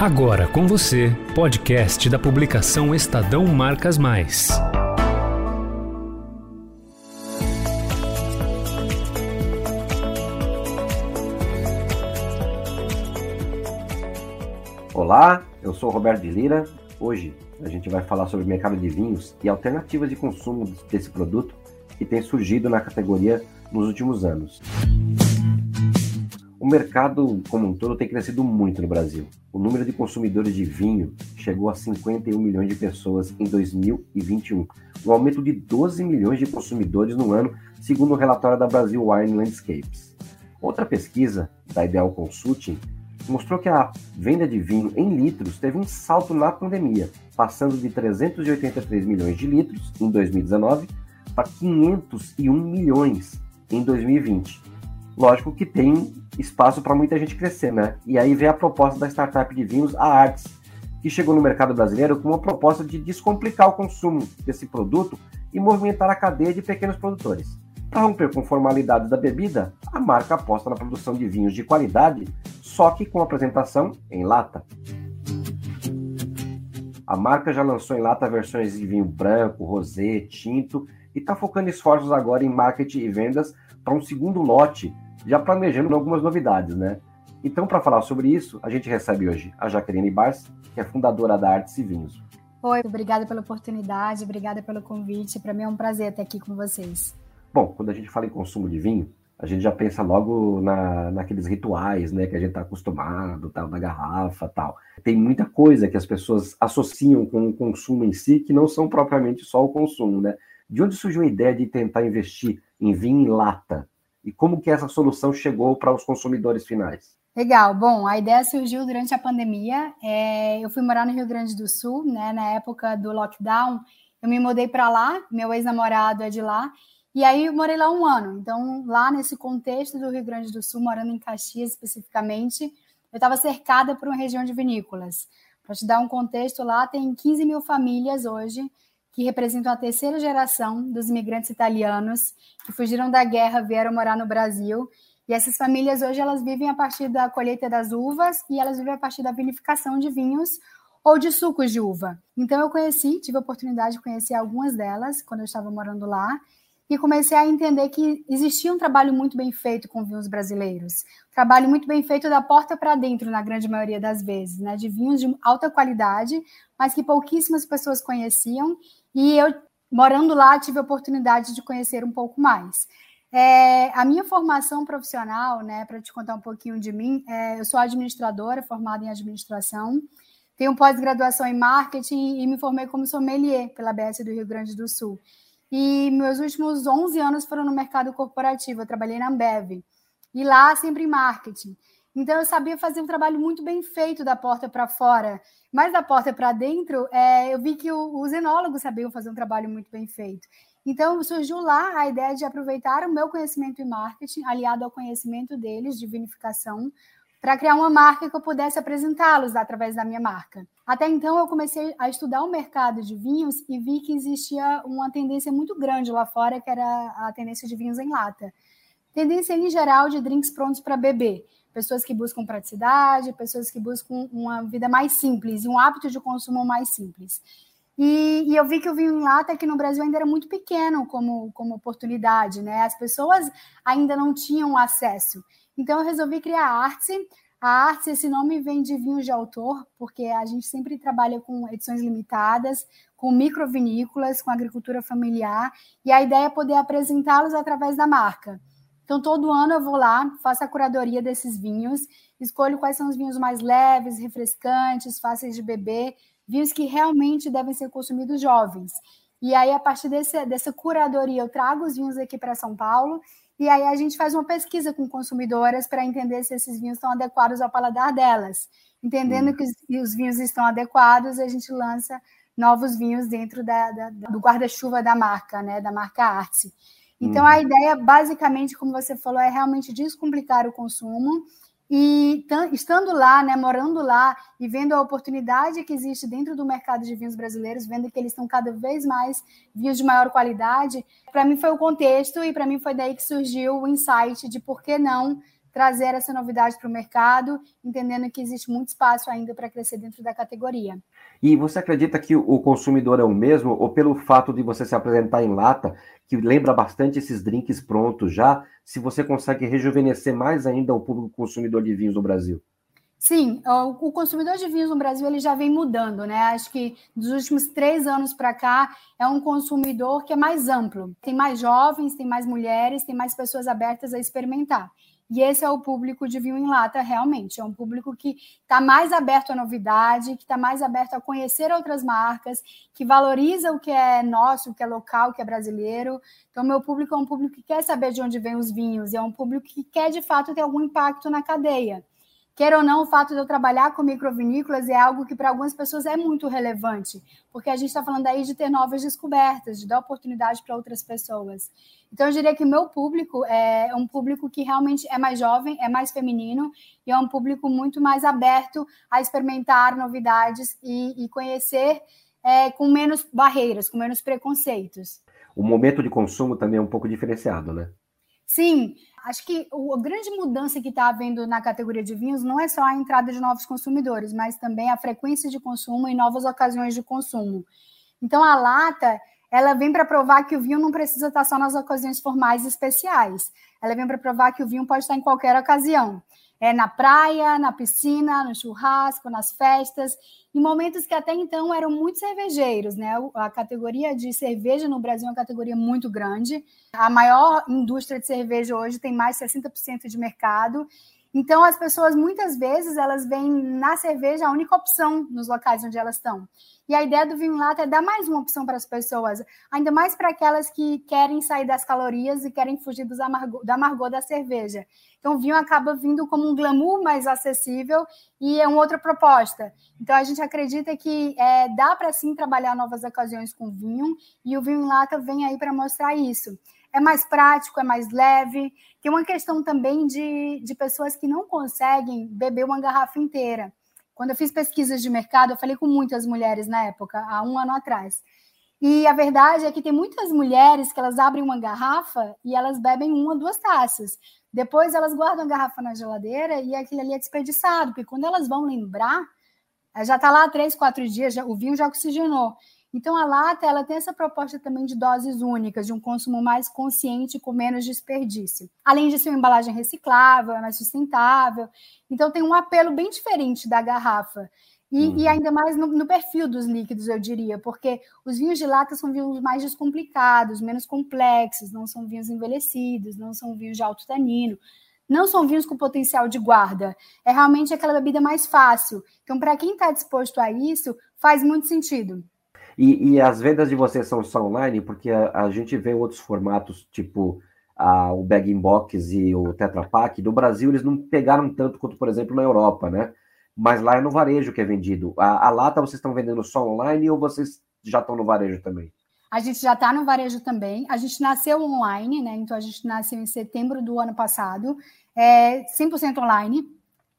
Agora com você, podcast da publicação Estadão Marcas Mais. Olá, eu sou Roberto de Lira. Hoje a gente vai falar sobre o mercado de vinhos e alternativas de consumo desse produto que tem surgido na categoria nos últimos anos. O mercado como um todo tem crescido muito no Brasil. O número de consumidores de vinho chegou a 51 milhões de pessoas em 2021, um aumento de 12 milhões de consumidores no ano, segundo o relatório da Brasil Wine Landscapes. Outra pesquisa da Ideal Consulting mostrou que a venda de vinho em litros teve um salto na pandemia, passando de 383 milhões de litros em 2019 para 501 milhões em 2020. Lógico que tem espaço para muita gente crescer, né? E aí vem a proposta da startup de vinhos, a Arts, que chegou no mercado brasileiro com uma proposta de descomplicar o consumo desse produto e movimentar a cadeia de pequenos produtores. Para romper com formalidades da bebida, a marca aposta na produção de vinhos de qualidade, só que com apresentação em lata. A marca já lançou em lata versões de vinho branco, rosé, tinto e está focando esforços agora em marketing e vendas para um segundo lote já planejando algumas novidades, né? Então, para falar sobre isso, a gente recebe hoje a Jaqueline Bars, que é fundadora da Artes e Vinhos. Oi, obrigada pela oportunidade, obrigada pelo convite. Para mim é um prazer estar aqui com vocês. Bom, quando a gente fala em consumo de vinho, a gente já pensa logo na, naqueles rituais, né, que a gente está acostumado, tal, da garrafa, tal. Tem muita coisa que as pessoas associam com o consumo em si, que não são propriamente só o consumo, né? De onde surgiu a ideia de tentar investir em vinho em lata? E como que essa solução chegou para os consumidores finais? Legal. Bom, a ideia surgiu durante a pandemia. É, eu fui morar no Rio Grande do Sul, né? Na época do lockdown, eu me mudei para lá. Meu ex-namorado é de lá. E aí eu morei lá um ano. Então, lá nesse contexto do Rio Grande do Sul, morando em Caxias especificamente, eu estava cercada por uma região de vinícolas. Para te dar um contexto, lá tem 15 mil famílias hoje que representam a terceira geração dos imigrantes italianos que fugiram da guerra, vieram morar no Brasil. E essas famílias hoje elas vivem a partir da colheita das uvas e elas vivem a partir da vinificação de vinhos ou de sucos de uva. Então eu conheci, tive a oportunidade de conhecer algumas delas quando eu estava morando lá e comecei a entender que existia um trabalho muito bem feito com vinhos brasileiros. Trabalho muito bem feito da porta para dentro, na grande maioria das vezes, né? de vinhos de alta qualidade, mas que pouquíssimas pessoas conheciam e eu, morando lá, tive a oportunidade de conhecer um pouco mais. É, a minha formação profissional, né, para te contar um pouquinho de mim, é, eu sou administradora, formada em administração, tenho pós-graduação em marketing e me formei como sommelier pela BS do Rio Grande do Sul. E meus últimos 11 anos foram no mercado corporativo, eu trabalhei na Ambev, e lá sempre em marketing. Então eu sabia fazer um trabalho muito bem feito da porta para fora, mas da porta para dentro, é, eu vi que o, os enólogos sabiam fazer um trabalho muito bem feito. Então surgiu lá a ideia de aproveitar o meu conhecimento em marketing, aliado ao conhecimento deles de vinificação, para criar uma marca que eu pudesse apresentá-los através da minha marca. Até então eu comecei a estudar o mercado de vinhos e vi que existia uma tendência muito grande lá fora, que era a tendência de vinhos em lata. Tendência em geral de drinks prontos para beber pessoas que buscam praticidade, pessoas que buscam uma vida mais simples um hábito de consumo mais simples. E, e, eu vi que o vinho em lata aqui no Brasil ainda era muito pequeno como, como oportunidade, né? As pessoas ainda não tinham acesso. Então eu resolvi criar a Arte. A Arte, esse nome vem de vinhos de autor, porque a gente sempre trabalha com edições limitadas, com microvinícolas, com agricultura familiar, e a ideia é poder apresentá-los através da marca. Então, todo ano eu vou lá, faço a curadoria desses vinhos, escolho quais são os vinhos mais leves, refrescantes, fáceis de beber, vinhos que realmente devem ser consumidos jovens. E aí, a partir desse, dessa curadoria, eu trago os vinhos aqui para São Paulo, e aí a gente faz uma pesquisa com consumidoras para entender se esses vinhos estão adequados ao paladar delas. Entendendo hum. que os, os, vinhos estão adequados, a gente lança novos vinhos dentro da, da, do guarda-chuva da marca, né, da marca Arce. Então, uhum. a ideia, basicamente, como você falou, é realmente descomplicar o consumo. E estando lá, né, morando lá e vendo a oportunidade que existe dentro do mercado de vinhos brasileiros, vendo que eles estão cada vez mais vinhos de maior qualidade, para mim foi o contexto e para mim foi daí que surgiu o insight de por que não trazer essa novidade para o mercado, entendendo que existe muito espaço ainda para crescer dentro da categoria. E você acredita que o consumidor é o mesmo, ou pelo fato de você se apresentar em lata, que lembra bastante esses drinks prontos já, se você consegue rejuvenescer mais ainda o público consumidor de vinhos no Brasil? Sim, o consumidor de vinhos no Brasil ele já vem mudando, né? Acho que dos últimos três anos para cá é um consumidor que é mais amplo. Tem mais jovens, tem mais mulheres, tem mais pessoas abertas a experimentar. E esse é o público de vinho em lata, realmente. É um público que está mais aberto à novidade, que está mais aberto a conhecer outras marcas, que valoriza o que é nosso, o que é local, o que é brasileiro. Então, meu público é um público que quer saber de onde vêm os vinhos, e é um público que quer, de fato, ter algum impacto na cadeia. Quer ou não, o fato de eu trabalhar com microvinícolas é algo que para algumas pessoas é muito relevante, porque a gente está falando aí de ter novas descobertas, de dar oportunidade para outras pessoas. Então, eu diria que o meu público é um público que realmente é mais jovem, é mais feminino e é um público muito mais aberto a experimentar novidades e, e conhecer é, com menos barreiras, com menos preconceitos. O momento de consumo também é um pouco diferenciado, né? Sim, acho que a grande mudança que está havendo na categoria de vinhos não é só a entrada de novos consumidores, mas também a frequência de consumo e novas ocasiões de consumo. Então, a lata, ela vem para provar que o vinho não precisa estar só nas ocasiões formais especiais. Ela vem para provar que o vinho pode estar em qualquer ocasião é, na praia, na piscina, no churrasco, nas festas, em momentos que até então eram muito cervejeiros, né? A categoria de cerveja no Brasil é uma categoria muito grande. A maior indústria de cerveja hoje tem mais de 60% de mercado então, as pessoas, muitas vezes, elas veem na cerveja a única opção nos locais onde elas estão. E a ideia do vinho lata é dar mais uma opção para as pessoas, ainda mais para aquelas que querem sair das calorias e querem fugir dos amargo, do amargor da cerveja. Então, o vinho acaba vindo como um glamour mais acessível e é uma outra proposta. Então, a gente acredita que é, dá para sim trabalhar novas ocasiões com vinho e o vinho lata vem aí para mostrar isso é mais prático, é mais leve. Tem uma questão também de, de pessoas que não conseguem beber uma garrafa inteira. Quando eu fiz pesquisas de mercado, eu falei com muitas mulheres na época, há um ano atrás. E a verdade é que tem muitas mulheres que elas abrem uma garrafa e elas bebem uma, duas taças. Depois elas guardam a garrafa na geladeira e aquilo ali é desperdiçado, porque quando elas vão lembrar, já está lá três, quatro dias, já, o vinho já oxigenou. Então, a lata ela tem essa proposta também de doses únicas, de um consumo mais consciente com menos desperdício. Além de ser uma embalagem reciclável, é mais sustentável. Então, tem um apelo bem diferente da garrafa. E, uhum. e ainda mais no, no, perfil dos líquidos, eu diria, porque os vinhos de lata são vinhos mais descomplicados, menos complexos, não são vinhos envelhecidos, não são vinhos de alto tanino, não são vinhos com potencial de guarda. É realmente aquela bebida mais fácil. Então, para quem está disposto a isso, faz muito sentido. E, e as vendas de vocês são só online? Porque a, a gente vê outros formatos, tipo a, o Bag in Box e o Tetra Pak. No Brasil, eles não pegaram tanto quanto, por exemplo, na Europa, né? Mas lá é no varejo que é vendido. A, a lata vocês estão vendendo só online ou vocês já estão no varejo também? A gente já está no varejo também. A gente nasceu online, né? Então a gente nasceu em setembro do ano passado, é 100% online.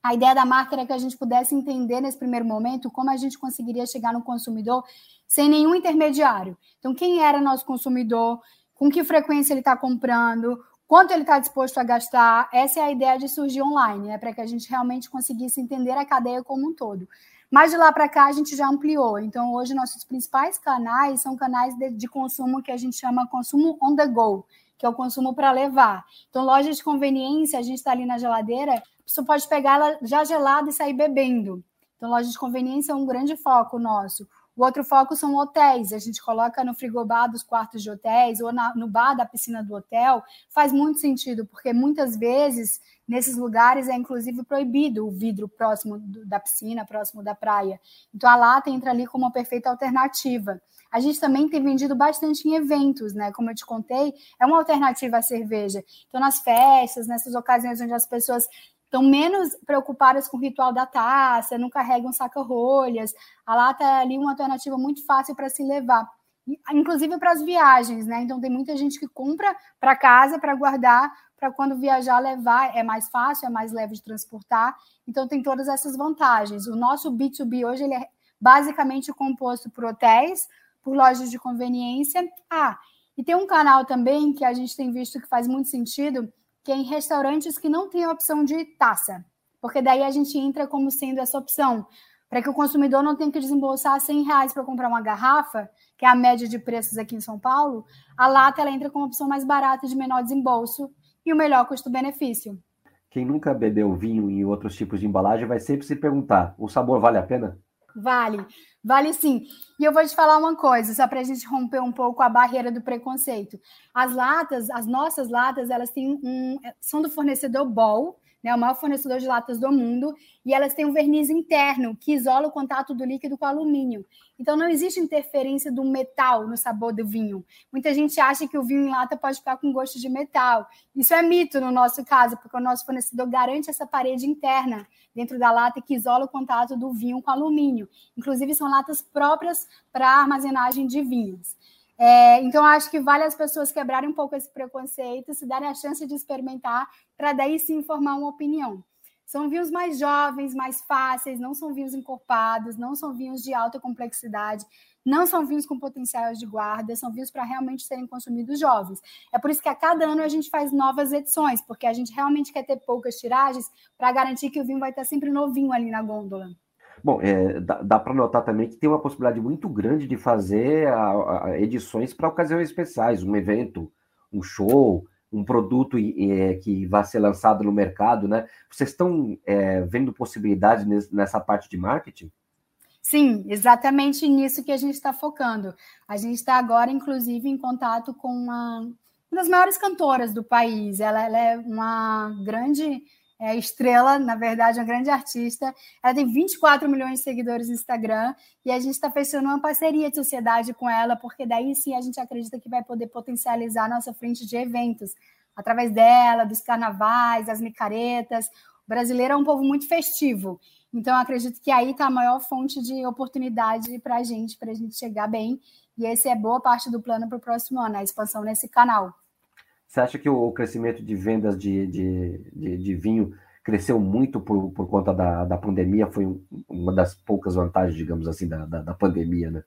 A ideia da marca era que a gente pudesse entender nesse primeiro momento como a gente conseguiria chegar no consumidor sem nenhum intermediário. Então, quem era nosso consumidor, com que frequência ele está comprando, quanto ele está disposto a gastar. Essa é a ideia de surgir online, né? para que a gente realmente conseguisse entender a cadeia como um todo. Mas de lá para cá a gente já ampliou. Então, hoje, nossos principais canais são canais de, de consumo que a gente chama consumo on the go, que é o consumo para levar. Então, lojas de conveniência, a gente está ali na geladeira, você pode pegar ela já gelada e sair bebendo. Então, loja de conveniência é um grande foco nosso. O outro foco são hotéis. A gente coloca no frigobar dos quartos de hotéis ou na, no bar da piscina do hotel. Faz muito sentido, porque muitas vezes nesses lugares é inclusive proibido o vidro próximo do, da piscina, próximo da praia. Então a lata entra ali como uma perfeita alternativa. A gente também tem vendido bastante em eventos, né? Como eu te contei, é uma alternativa à cerveja. Então, nas festas, nessas ocasiões onde as pessoas estão menos preocupadas com o ritual da taça, não carregam saca-rolhas. A lata é ali uma alternativa muito fácil para se levar, inclusive para as viagens, né? Então tem muita gente que compra para casa para guardar, para quando viajar levar, é mais fácil, é mais leve de transportar. Então tem todas essas vantagens. O nosso B2B hoje ele é basicamente composto por hotéis, por lojas de conveniência. Ah, e tem um canal também que a gente tem visto que faz muito sentido, que é em restaurantes que não têm a opção de taça, porque daí a gente entra como sendo essa opção, para que o consumidor não tenha que desembolsar 100 reais para comprar uma garrafa, que é a média de preços aqui em São Paulo, a lata ela entra como opção mais barata de menor desembolso e o melhor custo-benefício. Quem nunca bebeu vinho em outros tipos de embalagem vai sempre se perguntar: o sabor vale a pena? Vale, vale sim. E eu vou te falar uma coisa, só para a gente romper um pouco a barreira do preconceito. As latas, as nossas latas, elas têm um, são do fornecedor Ball, né, o maior fornecedor de latas do mundo, e elas têm um verniz interno que isola o contato do líquido com o alumínio. Então não existe interferência do metal no sabor do vinho. Muita gente acha que o vinho em lata pode ficar com gosto de metal. Isso é mito no nosso caso, porque o nosso fornecedor garante essa parede interna dentro da lata que isola o contato do vinho com alumínio. Inclusive são latas próprias para armazenagem de vinhos. É, então, acho que vale as pessoas quebrarem um pouco esse preconceito, se darem a chance de experimentar, para daí sim formar uma opinião. São vinhos mais jovens, mais fáceis, não são vinhos encorpados, não são vinhos de alta complexidade, não são vinhos com potencial de guarda, são vinhos para realmente serem consumidos jovens. É por isso que a cada ano a gente faz novas edições, porque a gente realmente quer ter poucas tiragens para garantir que o vinho vai estar sempre novinho ali na gôndola. Bom, é, dá, dá para notar também que tem uma possibilidade muito grande de fazer a, a edições para ocasiões especiais, um evento, um show, um produto é, que vai ser lançado no mercado, né? Vocês estão é, vendo possibilidades nessa parte de marketing? Sim, exatamente nisso que a gente está focando. A gente está agora, inclusive, em contato com uma, uma das maiores cantoras do país. Ela, ela é uma grande é estrela, na verdade, uma grande artista. Ela tem 24 milhões de seguidores no Instagram e a gente está fechando uma parceria de sociedade com ela, porque daí sim a gente acredita que vai poder potencializar a nossa frente de eventos através dela, dos carnavais, das micaretas. O brasileiro é um povo muito festivo. Então, acredito que aí está a maior fonte de oportunidade para a gente, para a gente chegar bem. E esse é boa parte do plano para o próximo ano, a expansão nesse canal. Você acha que o crescimento de vendas de, de, de, de vinho cresceu muito por, por conta da, da pandemia? Foi uma das poucas vantagens, digamos assim, da, da, da pandemia, né?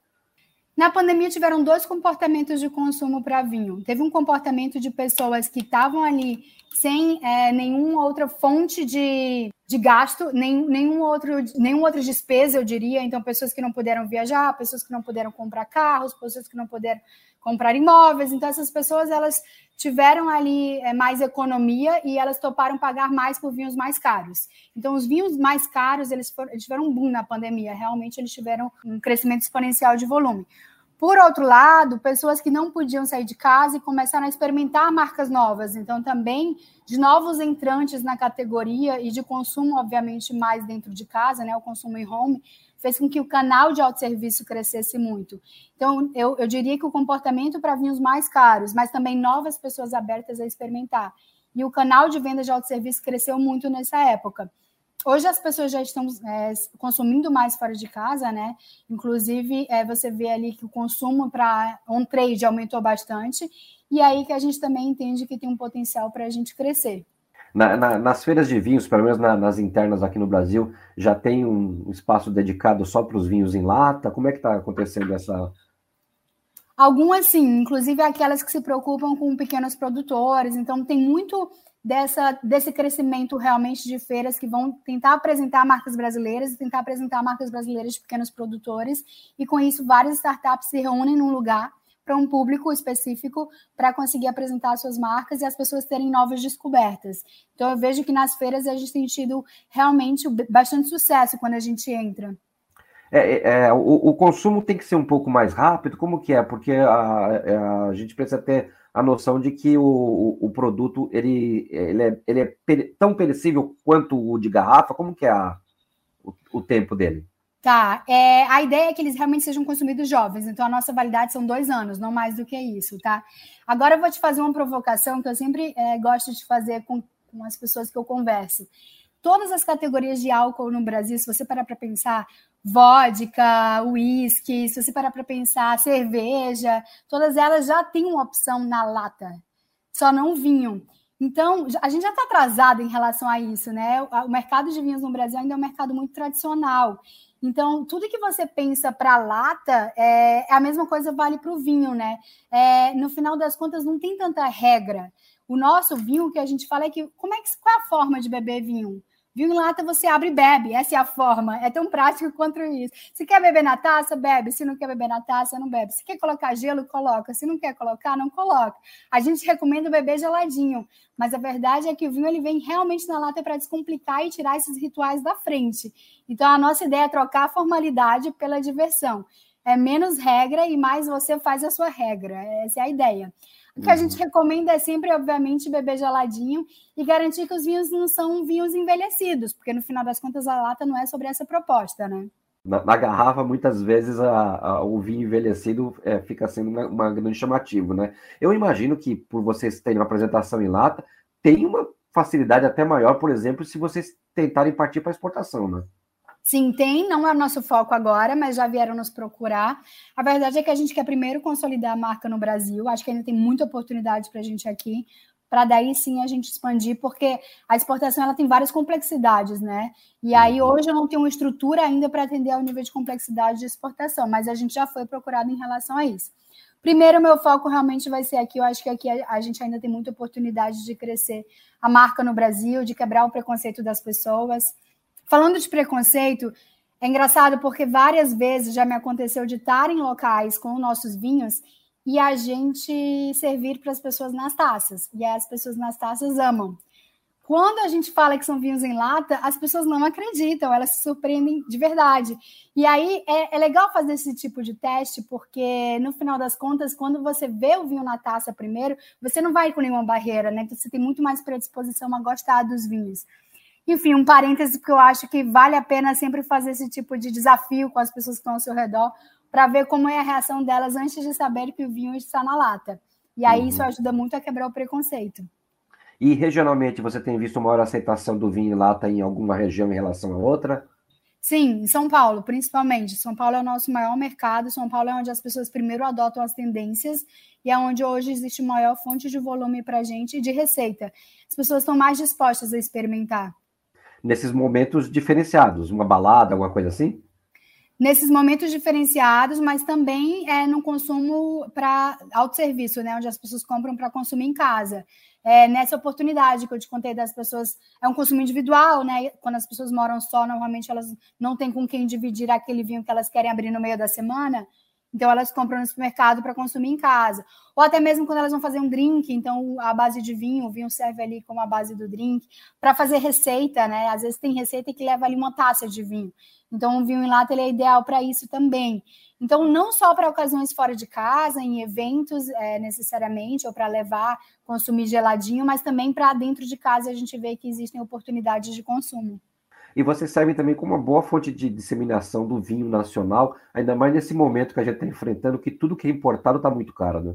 Na pandemia tiveram dois comportamentos de consumo para vinho. Teve um comportamento de pessoas que estavam ali sem é, nenhuma outra fonte de, de gasto, nem, nenhum, outro, nenhum outra despesa, eu diria. Então, pessoas que não puderam viajar, pessoas que não puderam comprar carros, pessoas que não puderam comprar imóveis. Então, essas pessoas elas tiveram ali é, mais economia e elas toparam pagar mais por vinhos mais caros. Então, os vinhos mais caros eles, foram, eles tiveram um boom na pandemia. Realmente, eles tiveram um crescimento exponencial de volume. Por outro lado, pessoas que não podiam sair de casa e começaram a experimentar marcas novas. Então, também de novos entrantes na categoria e de consumo, obviamente, mais dentro de casa, né? O consumo em home, fez com que o canal de autosserviço crescesse muito. Então, eu, eu diria que o comportamento para vinhos mais caros, mas também novas pessoas abertas a experimentar. E o canal de venda de autosserviço cresceu muito nessa época. Hoje as pessoas já estão é, consumindo mais fora de casa, né? Inclusive, é, você vê ali que o consumo para on-trade aumentou bastante, e aí que a gente também entende que tem um potencial para a gente crescer. Na, na, nas feiras de vinhos, pelo menos na, nas internas aqui no Brasil, já tem um espaço dedicado só para os vinhos em lata? Como é que está acontecendo essa. Algumas sim, inclusive aquelas que se preocupam com pequenos produtores. Então, tem muito dessa, desse crescimento realmente de feiras que vão tentar apresentar marcas brasileiras e tentar apresentar marcas brasileiras de pequenos produtores. E com isso, várias startups se reúnem num lugar para um público específico para conseguir apresentar suas marcas e as pessoas terem novas descobertas. Então eu vejo que nas feiras a gente tem tido realmente bastante sucesso quando a gente entra. É, é, é, o, o, consumo tem que ser um pouco mais rápido, como que é? Porque a, a gente precisa ter a noção de que o, o produto ele, ele é, ele é tão perecível quanto o de garrafa, como que é a, o, o tempo dele? Tá, é, a ideia é que eles realmente sejam consumidos jovens, então a nossa validade são dois anos, não mais do que isso, tá? Agora eu vou te fazer uma provocação que eu sempre é, gosto de fazer com, com as pessoas que eu converso. Todas as categorias de álcool no Brasil, se você parar para pensar, vodka, uísque, se você parar para pensar, cerveja, todas elas já têm uma opção na lata, só não vinham. Então, a gente já está atrasado em relação a isso, né? O mercado de vinhos no Brasil ainda é um mercado muito tradicional. Então, tudo que você pensa para lata é, é, a mesma coisa vale para o vinho, né? É, no final das contas, não tem tanta regra. O nosso vinho, que a gente fala é que como é que qual é a forma de beber vinho? Vinho em lata você abre e bebe, essa é a forma. É tão prático quanto isso. Se quer beber na taça, bebe. Se não quer beber na taça, não bebe. Se quer colocar gelo, coloca. Se não quer colocar, não coloca. A gente recomenda beber geladinho, mas a verdade é que o vinho ele vem realmente na lata para descomplicar e tirar esses rituais da frente. Então a nossa ideia é trocar a formalidade pela diversão. É menos regra e mais você faz a sua regra. Essa é a ideia. O que a gente uhum. recomenda é sempre, obviamente, beber geladinho e garantir que os vinhos não são vinhos envelhecidos, porque no final das contas a lata não é sobre essa proposta, né? Na, na garrafa, muitas vezes a, a, o vinho envelhecido é, fica sendo uma, uma, grande chamativo, né? Eu imagino que por vocês terem uma apresentação em lata, tem uma facilidade até maior, por exemplo, se vocês tentarem partir para exportação, né? Sim, tem, não é o nosso foco agora, mas já vieram nos procurar. A verdade é que a gente quer primeiro consolidar a marca no Brasil. Acho que ainda tem muita oportunidade para a gente aqui, para daí sim a gente expandir, porque a exportação ela tem várias complexidades, né? E aí uhum. hoje eu não tenho uma estrutura ainda para atender ao nível de complexidade de exportação, mas a gente já foi procurado em relação a isso. Primeiro, meu foco realmente vai ser aqui. Eu acho que aqui a gente ainda tem muita oportunidade de crescer a marca no Brasil, de quebrar o preconceito das pessoas. Falando de preconceito, é engraçado porque várias vezes já me aconteceu de estar em locais com nossos vinhos e a gente servir para as pessoas nas taças. E as pessoas nas taças amam. Quando a gente fala que são vinhos em lata, as pessoas não acreditam, elas se surpreendem de verdade. E aí é, é, legal fazer esse tipo de teste, porque no final das contas, quando você vê o vinho na taça primeiro, você não vai com nenhuma barreira, né? Você tem muito mais predisposição a gostar dos vinhos. Enfim, um parêntese, porque eu acho que vale a pena sempre fazer esse tipo de desafio com as pessoas que estão ao seu redor, para ver como é a reação delas antes de saber que o vinho está na lata. E aí uhum. isso ajuda muito a quebrar o preconceito. E regionalmente, você tem visto maior aceitação do vinho em lata em alguma região em relação a outra? Sim, em São Paulo, principalmente. São Paulo é o nosso maior mercado. São Paulo é onde as pessoas primeiro adotam as tendências e é onde hoje existe maior fonte de volume para a gente e de receita. As pessoas estão mais dispostas a experimentar nesses momentos diferenciados, uma balada, alguma coisa assim? Nesses momentos diferenciados, mas também é no consumo para autosserviço, né? Onde as pessoas compram para consumir em casa. É, nessa oportunidade que eu te contei das pessoas, é um consumo individual, né? Quando as pessoas moram só, normalmente elas não têm com quem dividir aquele vinho que elas querem abrir no meio da semana. Então, elas compram no supermercado para consumir em casa. Ou até mesmo quando elas vão fazer um drink, então a base de vinho, o vinho serve ali como a base do drink. Para fazer receita, né? Às vezes tem receita que leva ali uma taça de vinho. Então, um vinho em lata ele é ideal para isso também. Então, não só para ocasiões fora de casa, em eventos é, necessariamente, ou para levar, consumir geladinho, mas também para dentro de casa a gente vê que existem oportunidades de consumo e vocês servem também como uma boa fonte de disseminação do vinho nacional, ainda mais nesse momento que a gente está enfrentando, que tudo que é importado está muito caro, né?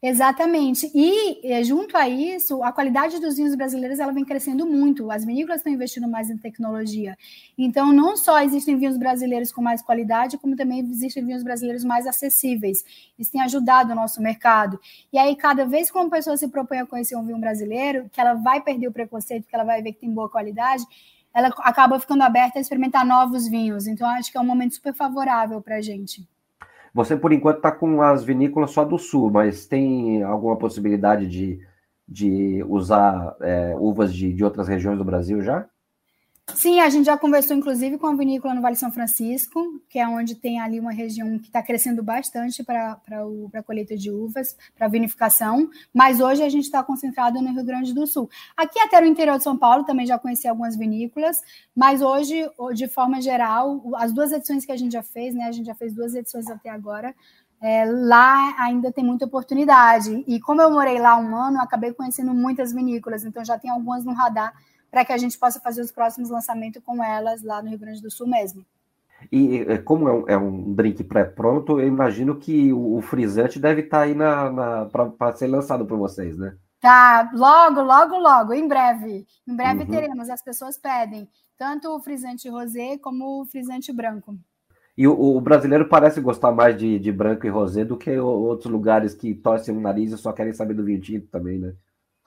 Exatamente. E eh, junto a isso, a qualidade dos vinhos brasileiros ela vem crescendo muito. As vinícolas estão investindo mais em tecnologia. Então, não só existem vinhos brasileiros com mais qualidade, como também existem vinhos brasileiros mais acessíveis. Isso tem ajudado o nosso mercado. E aí, cada vez que uma pessoa se propõe a conhecer um vinho brasileiro, que ela vai perder o preconceito, que ela vai ver que tem boa qualidade, ela acaba ficando aberta a experimentar novos vinhos. Então, acho que é um momento super favorável para a gente. Você, por enquanto, está com as vinícolas só do sul, mas tem alguma possibilidade de, de usar é, uvas de, de outras regiões do Brasil já? Sim, a gente já conversou inclusive com a vinícola no Vale São Francisco, que é onde tem ali uma região que está crescendo bastante para a colheita de uvas, para vinificação, mas hoje a gente está concentrado no Rio Grande do Sul. Aqui até no interior de São Paulo também já conheci algumas vinícolas, mas hoje, de forma geral, as duas edições que a gente já fez, né? A gente já fez duas edições até agora, é, lá ainda tem muita oportunidade. E como eu morei lá um ano, acabei conhecendo muitas vinícolas, então já tem algumas no radar para que a gente possa fazer os próximos lançamentos com elas lá no Rio Grande do Sul mesmo. E como é um, é um drink pré-pronto, eu imagino que o, o frisante deve estar tá aí na, na para ser lançado por vocês, né? Tá, logo, logo, logo, em breve. Em breve uhum. teremos, as pessoas pedem, tanto o frisante rosé como o frisante branco. E o, o, brasileiro parece gostar mais de, de branco e rosé do que outros lugares que torcem o nariz e só querem saber do vinho tinto também, né?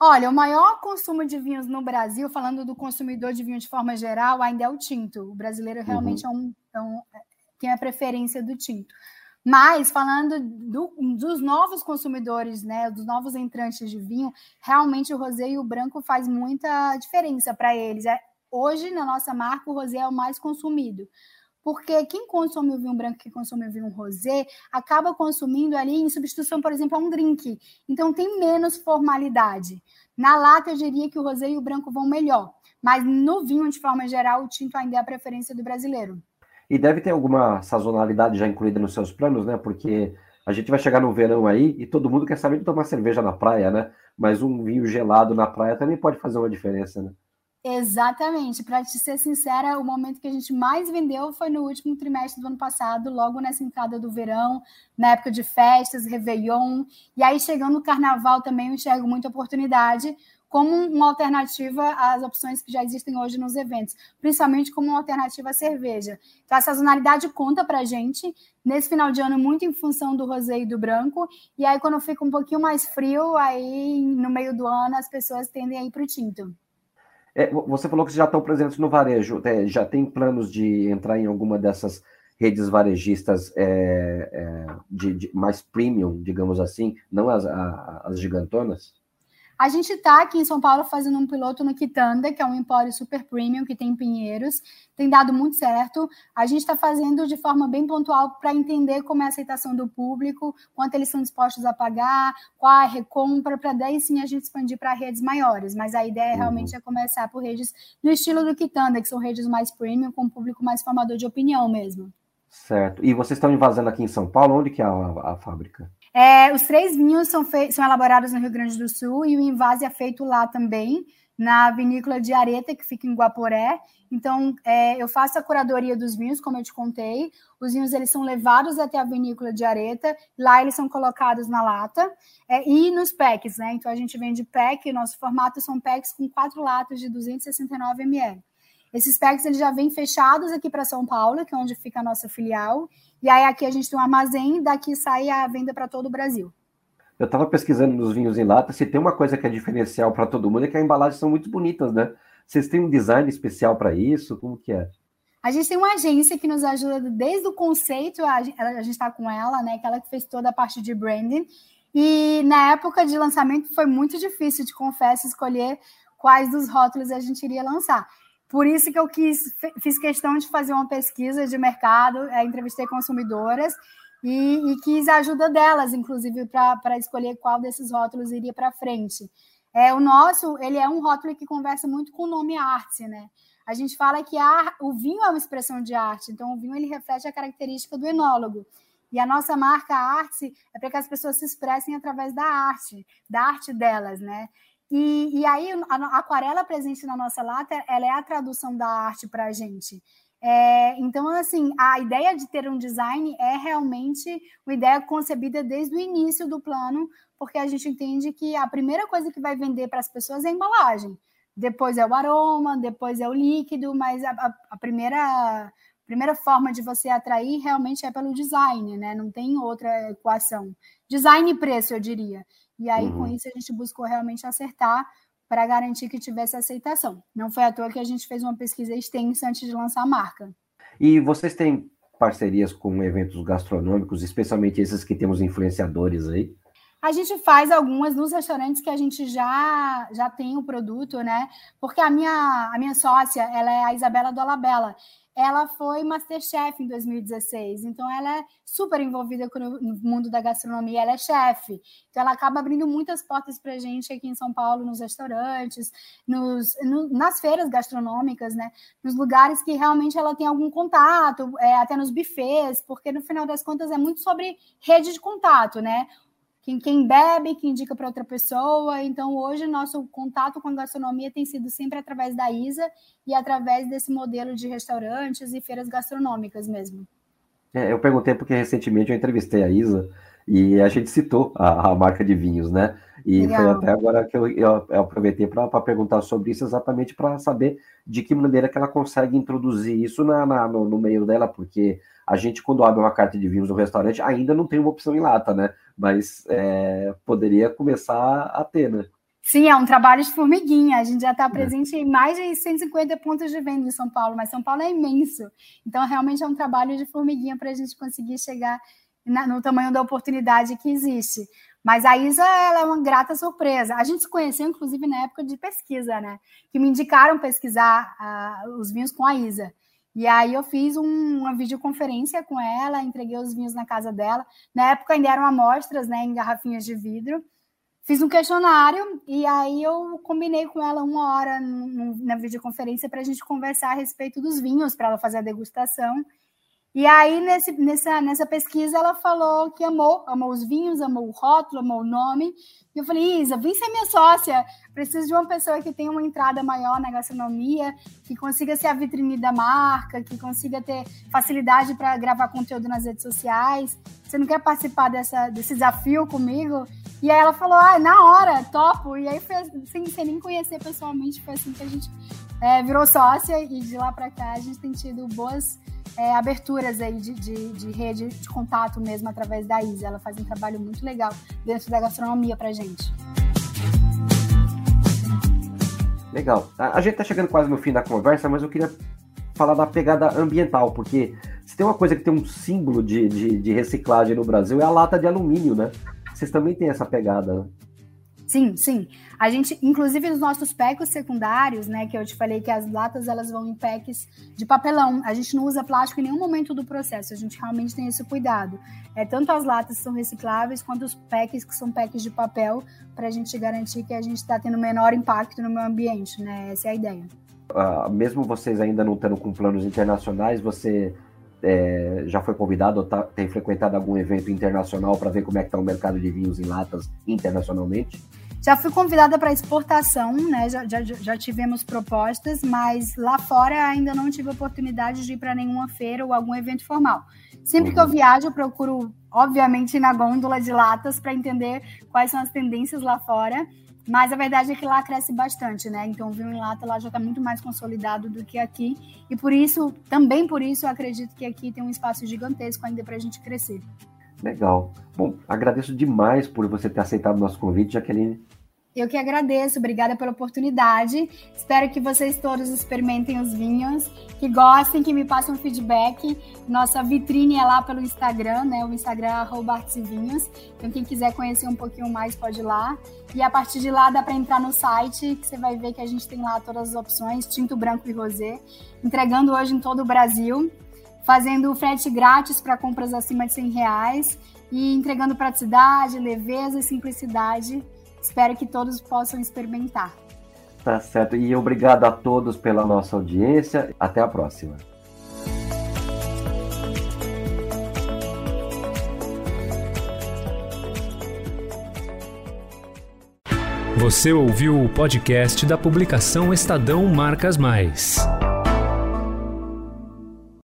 Olha, o maior consumo de vinhos no Brasil, falando do consumidor de vinho de forma geral, ainda é o tinto. O brasileiro realmente uhum. é, um, é um, tem a preferência do tinto. Mas falando do, dos novos consumidores, né, dos novos entrantes de vinho, realmente o rosé e o branco faz muita diferença para eles. É, hoje na nossa marca o rosé é o mais consumido. Porque quem consome o vinho branco, quem consome o vinho rosé, acaba consumindo ali em substituição, por exemplo, a um drink. Então tem menos formalidade. Na lata eu diria que o rosé e o branco vão melhor, mas no vinho de forma geral o tinto ainda é a preferência do brasileiro. E deve ter alguma sazonalidade já incluída nos seus planos, né? Porque a gente vai chegar no verão aí e todo mundo quer saber de tomar cerveja na praia, né? Mas um vinho gelado na praia também pode fazer uma diferença, né? Exatamente. Para te ser sincera, o momento que a gente mais vendeu foi no último trimestre do ano passado, logo nessa entrada do verão, na época de festas, Réveillon. E aí, chegando no carnaval também, eu enxergo muita oportunidade, como uma alternativa às opções que já existem hoje nos eventos, principalmente como uma alternativa à cerveja. Então, a sazonalidade conta para a gente, nesse final de ano, muito em função do rosé e do branco, e aí quando fica um pouquinho mais frio, aí no meio do ano as pessoas tendem a ir para o tinto. É, você falou que já estão presentes no varejo, é, já tem planos de entrar em alguma dessas redes varejistas é, é de, de, mais premium, digamos assim, não as, a, as gigantonas? A gente está aqui em São Paulo fazendo um piloto no Quitanda, que é um empório super premium que tem em Pinheiros. Tem dado muito certo. A gente está fazendo de forma bem pontual para entender como é a aceitação do público, quanto eles são dispostos a pagar, qual a recompra, para daí sim a gente expandir para redes maiores. Mas a ideia realmente é começar por redes no estilo do Quitanda, que são redes mais premium, com um público mais formador de opinião mesmo. Certo. E vocês estão invasando aqui em São Paulo? Onde que é a, a fábrica? É, os três vinhos são, são elaborados no Rio Grande do Sul e o invase é feito lá também, na vinícola de Areta, que fica em Guaporé. Então, é, eu faço a curadoria dos vinhos, como eu te contei. Os vinhos eles são levados até a vinícola de Areta, lá eles são colocados na lata é, e nos packs, né? Então, a gente vende pack, nosso formato são packs com quatro latas de 269 ml. Esses packs eles já vêm fechados aqui para São Paulo, que é onde fica a nossa filial, e aí aqui a gente tem um armazém, daqui sai a venda para todo o Brasil. Eu estava pesquisando nos vinhos em lata, se tem uma coisa que é diferencial para todo mundo é que as embalagens são muito bonitas, né? Vocês têm um design especial para isso? Como que é? A gente tem uma agência que nos ajuda desde o conceito, a gente está com ela, né? Que ela que fez toda a parte de branding. E na época de lançamento foi muito difícil, te confesso, escolher quais dos rótulos a gente iria lançar. Por isso que eu quis, fiz questão de fazer uma pesquisa de mercado, é, entrevistei consumidoras e, e, quis a ajuda delas, inclusive, para escolher qual desses rótulos iria para frente. É, o nosso, ele é um rótulo que conversa muito com o nome arte, né? A gente fala que a, o vinho é uma expressão de arte, então o vinho ele reflete a característica do enólogo. E a nossa marca arte é para que as pessoas se expressem através da arte, da arte delas, né? E, e aí a, aquarela presente na nossa lata, ela é a tradução da arte para a gente. É, então, assim, a ideia de ter um design é realmente uma ideia concebida desde o início do plano, porque a gente entende que a primeira coisa que vai vender para as pessoas é a embalagem. Depois é o aroma, depois é o líquido, mas a, a, a primeira primeira forma de você atrair realmente é pelo design, né? Não tem outra equação. Design e preço, eu diria. E aí, uhum. com isso, a gente buscou realmente acertar para garantir que tivesse aceitação. Não foi à toa que a gente fez uma pesquisa extensa antes de lançar a marca. E vocês têm parcerias com eventos gastronômicos, especialmente esses que temos influenciadores aí? A gente faz algumas nos restaurantes que a gente já já tem o produto, né? Porque a minha a minha sócia, ela é a Isabela do Alabella ela foi Masterchef em 2016, então ela é super envolvida no mundo da gastronomia, ela é chefe, então ela acaba abrindo muitas portas para gente aqui em São Paulo, nos restaurantes, nos, no, nas feiras gastronômicas, né, nos lugares que realmente ela tem algum contato, é, até nos buffets, porque no final das contas é muito sobre rede de contato, né, quem, quem bebe, que indica para outra pessoa. Então, hoje, nosso contato com a gastronomia tem sido sempre através da ISA e através desse modelo de restaurantes e feiras gastronômicas mesmo. É, eu perguntei porque recentemente eu entrevistei a Isa e a gente citou a, a marca de vinhos, né? E Legal. foi até agora que eu, eu, eu aproveitei para perguntar sobre isso, exatamente para saber de que maneira que ela consegue introduzir isso na, na no, no, meio dela, porque a gente, quando abre uma carta de vinhos no restaurante, ainda não tem uma opção em lata, né? Mas é, poderia começar a ter, né? Sim, é um trabalho de formiguinha. A gente já está é. presente é. em mais de 150 pontos de venda em São Paulo, mas São Paulo é imenso. Então, realmente é um trabalho de formiguinha para a gente conseguir chegar no tamanho da oportunidade que existe. Mas a Isa ela é uma grata surpresa. A gente se conheceu, inclusive, na época de pesquisa, né? Que me indicaram pesquisar uh, os vinhos com a Isa. E aí eu fiz um, uma videoconferência com ela, entreguei os vinhos na casa dela. Na época ainda eram amostras, né, em garrafinhas de vidro. Fiz um questionário e aí eu combinei com ela uma hora na videoconferência para a gente conversar a respeito dos vinhos, para ela fazer a degustação. E aí, nesse, nessa, nessa pesquisa, ela falou que amou, amou os vinhos, amou o rótulo, amou o nome. E eu falei, Isa, vem ser minha sócia. Preciso de uma pessoa que tenha uma entrada maior na gastronomia, que consiga ser a vitrine da marca, que consiga ter facilidade para gravar conteúdo nas redes sociais. Você não quer participar dessa, desse desafio comigo? E aí ela falou, ah, na hora, topo. E aí, foi, sem, sem nem conhecer pessoalmente, foi assim que a gente é, virou sócia. E de lá para cá, a gente tem tido boas é, aberturas aí de, de, de, rede de contato mesmo através da Isa. Ela faz um trabalho muito legal dentro da gastronomia pra gente. Legal. A, gente tá chegando quase no fim da conversa, mas eu queria falar da pegada ambiental, porque se tem uma coisa que tem um símbolo de, de, de reciclagem no Brasil é a lata de alumínio, né? Vocês também têm essa pegada, né? Sim, sim. A gente, inclusive nos nossos packs secundários, né, que eu te falei que as latas elas vão em packs de papelão. A gente não usa plástico em nenhum momento do processo. A gente realmente tem esse cuidado. É tanto as latas que são recicláveis quanto os packs que são packs de papel para a gente garantir que a gente está tendo menor impacto no meio ambiente, né? Essa é a ideia. Uh, mesmo vocês ainda não estando com planos internacionais, você é, já foi convidado ou tá, tem frequentado algum evento internacional para ver como é que está o mercado de vinhos em latas internacionalmente? Já fui convidada para exportação, né? Já, já, já, tivemos propostas, mas lá fora ainda não tive oportunidade de ir para nenhuma feira ou algum evento formal. Sempre que eu uhum. viajo, eu procuro, obviamente, ir na gôndola de latas para entender quais são as tendências lá fora. Mas a verdade é que lá cresce bastante, né? Então o vinho em lata lá já está muito mais consolidado do que aqui. E por isso, também por isso, eu acredito que aqui tem um espaço gigantesco ainda para a gente crescer. Legal. Bom, agradeço demais por você ter aceitado o nosso convite, Jaqueline. Eu que agradeço, obrigada pela oportunidade. Espero que vocês todos experimentem os vinhos, que gostem, que me passem um feedback. Nossa vitrine é lá pelo Instagram, né? O Instagram é Vinhos. Então, quem quiser conhecer um pouquinho mais, pode ir lá. E a partir de lá dá para entrar no site, que você vai ver que a gente tem lá todas as opções, tinto branco e rosé, entregando hoje em todo o Brasil, fazendo frete grátis para compras acima de 100 reais e entregando praticidade, leveza e simplicidade Espero que todos possam experimentar. Tá certo. E obrigado a todos pela nossa audiência. Até a próxima. Você ouviu o podcast da publicação Estadão Marcas Mais.